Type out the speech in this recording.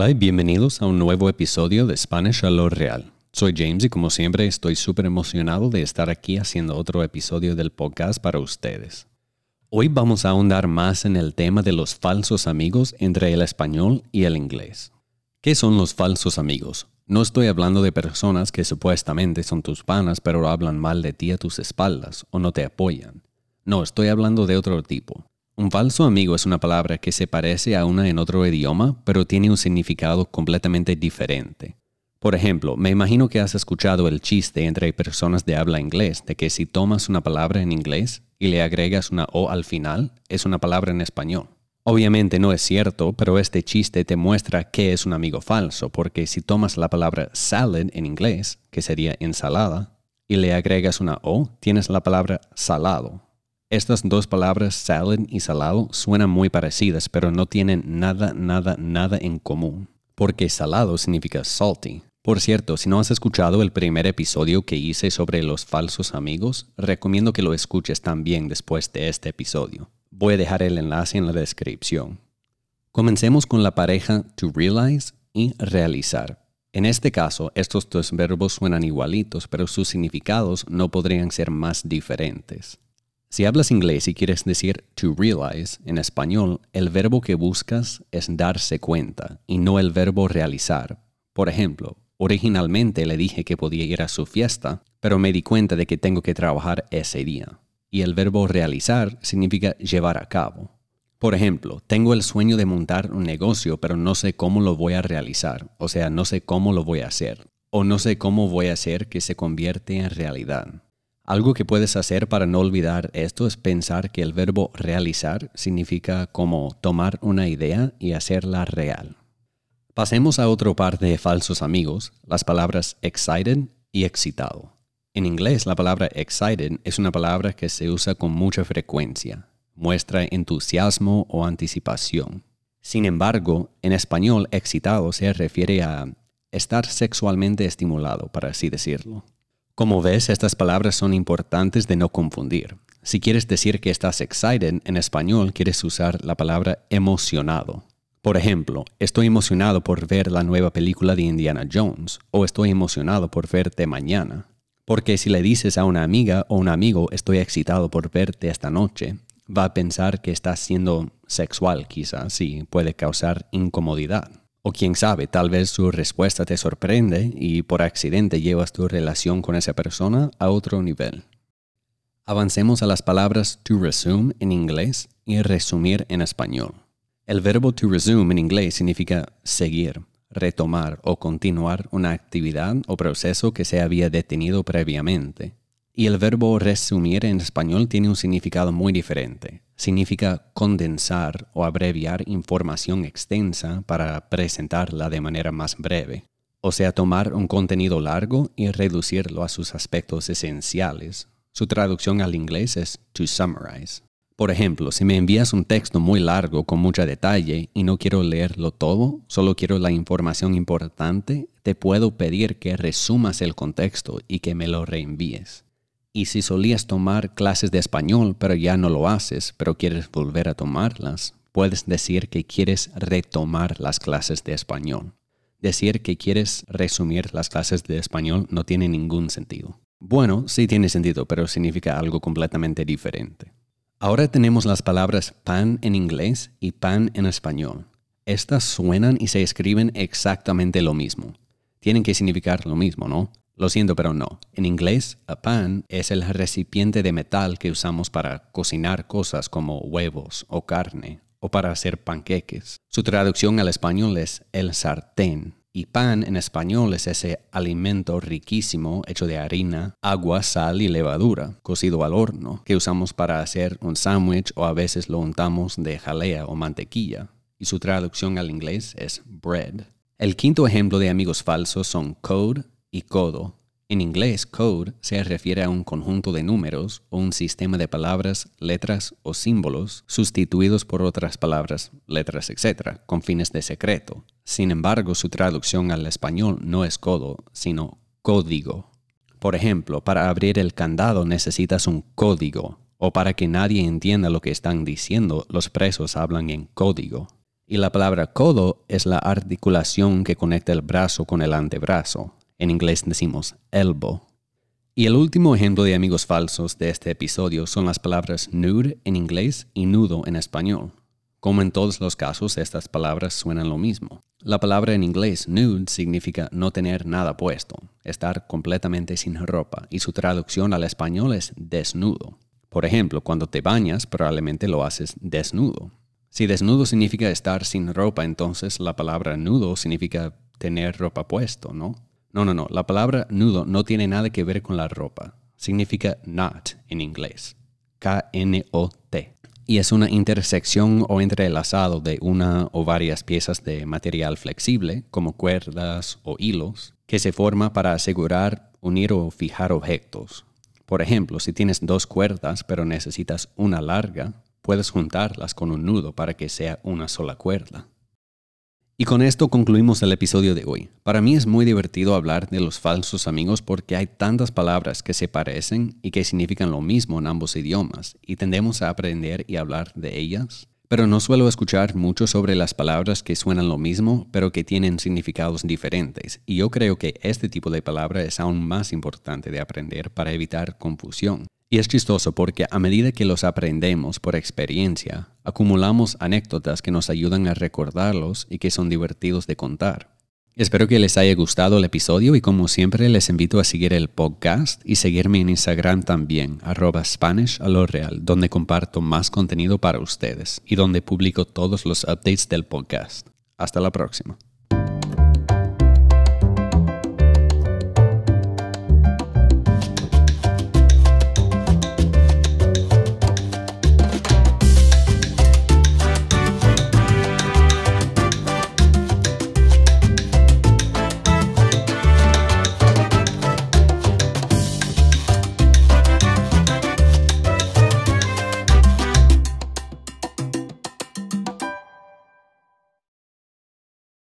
Hola y bienvenidos a un nuevo episodio de Spanish a lo Real. Soy James y como siempre estoy súper emocionado de estar aquí haciendo otro episodio del podcast para ustedes. Hoy vamos a ahondar más en el tema de los falsos amigos entre el español y el inglés. ¿Qué son los falsos amigos? No estoy hablando de personas que supuestamente son tus panas pero hablan mal de ti a tus espaldas o no te apoyan. No, estoy hablando de otro tipo. Un falso amigo es una palabra que se parece a una en otro idioma, pero tiene un significado completamente diferente. Por ejemplo, me imagino que has escuchado el chiste entre personas de habla inglés de que si tomas una palabra en inglés y le agregas una O al final, es una palabra en español. Obviamente no es cierto, pero este chiste te muestra que es un amigo falso, porque si tomas la palabra salad en inglés, que sería ensalada, y le agregas una O, tienes la palabra salado. Estas dos palabras, salad y salado, suenan muy parecidas, pero no tienen nada, nada, nada en común, porque salado significa salty. Por cierto, si no has escuchado el primer episodio que hice sobre los falsos amigos, recomiendo que lo escuches también después de este episodio. Voy a dejar el enlace en la descripción. Comencemos con la pareja to realize y realizar. En este caso, estos dos verbos suenan igualitos, pero sus significados no podrían ser más diferentes. Si hablas inglés y quieres decir to realize en español, el verbo que buscas es darse cuenta y no el verbo realizar. Por ejemplo, originalmente le dije que podía ir a su fiesta, pero me di cuenta de que tengo que trabajar ese día. Y el verbo realizar significa llevar a cabo. Por ejemplo, tengo el sueño de montar un negocio, pero no sé cómo lo voy a realizar, o sea, no sé cómo lo voy a hacer, o no sé cómo voy a hacer que se convierte en realidad. Algo que puedes hacer para no olvidar esto es pensar que el verbo realizar significa como tomar una idea y hacerla real. Pasemos a otro par de falsos amigos, las palabras excited y excitado. En inglés la palabra excited es una palabra que se usa con mucha frecuencia. Muestra entusiasmo o anticipación. Sin embargo, en español excitado se refiere a estar sexualmente estimulado, para así decirlo. Como ves, estas palabras son importantes de no confundir. Si quieres decir que estás excited en español, quieres usar la palabra emocionado. Por ejemplo, estoy emocionado por ver la nueva película de Indiana Jones o estoy emocionado por verte mañana. Porque si le dices a una amiga o un amigo estoy excitado por verte esta noche, va a pensar que estás siendo sexual quizás y puede causar incomodidad. O quién sabe, tal vez su respuesta te sorprende y por accidente llevas tu relación con esa persona a otro nivel. Avancemos a las palabras to resume en inglés y resumir en español. El verbo to resume en inglés significa seguir, retomar o continuar una actividad o proceso que se había detenido previamente. Y el verbo resumir en español tiene un significado muy diferente. Significa condensar o abreviar información extensa para presentarla de manera más breve. O sea, tomar un contenido largo y reducirlo a sus aspectos esenciales. Su traducción al inglés es to summarize. Por ejemplo, si me envías un texto muy largo con mucho detalle y no quiero leerlo todo, solo quiero la información importante, te puedo pedir que resumas el contexto y que me lo reenvíes. Y si solías tomar clases de español pero ya no lo haces, pero quieres volver a tomarlas, puedes decir que quieres retomar las clases de español. Decir que quieres resumir las clases de español no tiene ningún sentido. Bueno, sí tiene sentido, pero significa algo completamente diferente. Ahora tenemos las palabras pan en inglés y pan en español. Estas suenan y se escriben exactamente lo mismo. Tienen que significar lo mismo, ¿no? Lo siento, pero no. En inglés, a pan es el recipiente de metal que usamos para cocinar cosas como huevos o carne o para hacer panqueques. Su traducción al español es el sartén. Y pan en español es ese alimento riquísimo hecho de harina, agua, sal y levadura, cocido al horno, que usamos para hacer un sándwich o a veces lo untamos de jalea o mantequilla. Y su traducción al inglés es bread. El quinto ejemplo de amigos falsos son code, y codo. En inglés, code se refiere a un conjunto de números o un sistema de palabras, letras o símbolos sustituidos por otras palabras, letras, etc., con fines de secreto. Sin embargo, su traducción al español no es codo, sino código. Por ejemplo, para abrir el candado necesitas un código, o para que nadie entienda lo que están diciendo, los presos hablan en código. Y la palabra codo es la articulación que conecta el brazo con el antebrazo. En inglés decimos elbow. Y el último ejemplo de amigos falsos de este episodio son las palabras nude en inglés y nudo en español. Como en todos los casos, estas palabras suenan lo mismo. La palabra en inglés nude significa no tener nada puesto, estar completamente sin ropa, y su traducción al español es desnudo. Por ejemplo, cuando te bañas, probablemente lo haces desnudo. Si desnudo significa estar sin ropa, entonces la palabra nudo significa tener ropa puesto, ¿no? No, no, no. La palabra nudo no tiene nada que ver con la ropa. Significa not en inglés. K-N-O-T y es una intersección o entrelazado de una o varias piezas de material flexible, como cuerdas o hilos, que se forma para asegurar, unir o fijar objetos. Por ejemplo, si tienes dos cuerdas pero necesitas una larga, puedes juntarlas con un nudo para que sea una sola cuerda. Y con esto concluimos el episodio de hoy. Para mí es muy divertido hablar de los falsos amigos porque hay tantas palabras que se parecen y que significan lo mismo en ambos idiomas y tendemos a aprender y hablar de ellas. Pero no suelo escuchar mucho sobre las palabras que suenan lo mismo pero que tienen significados diferentes y yo creo que este tipo de palabra es aún más importante de aprender para evitar confusión. Y es chistoso porque a medida que los aprendemos por experiencia, acumulamos anécdotas que nos ayudan a recordarlos y que son divertidos de contar. Espero que les haya gustado el episodio y como siempre les invito a seguir el podcast y seguirme en Instagram también, arroba donde comparto más contenido para ustedes y donde publico todos los updates del podcast. Hasta la próxima.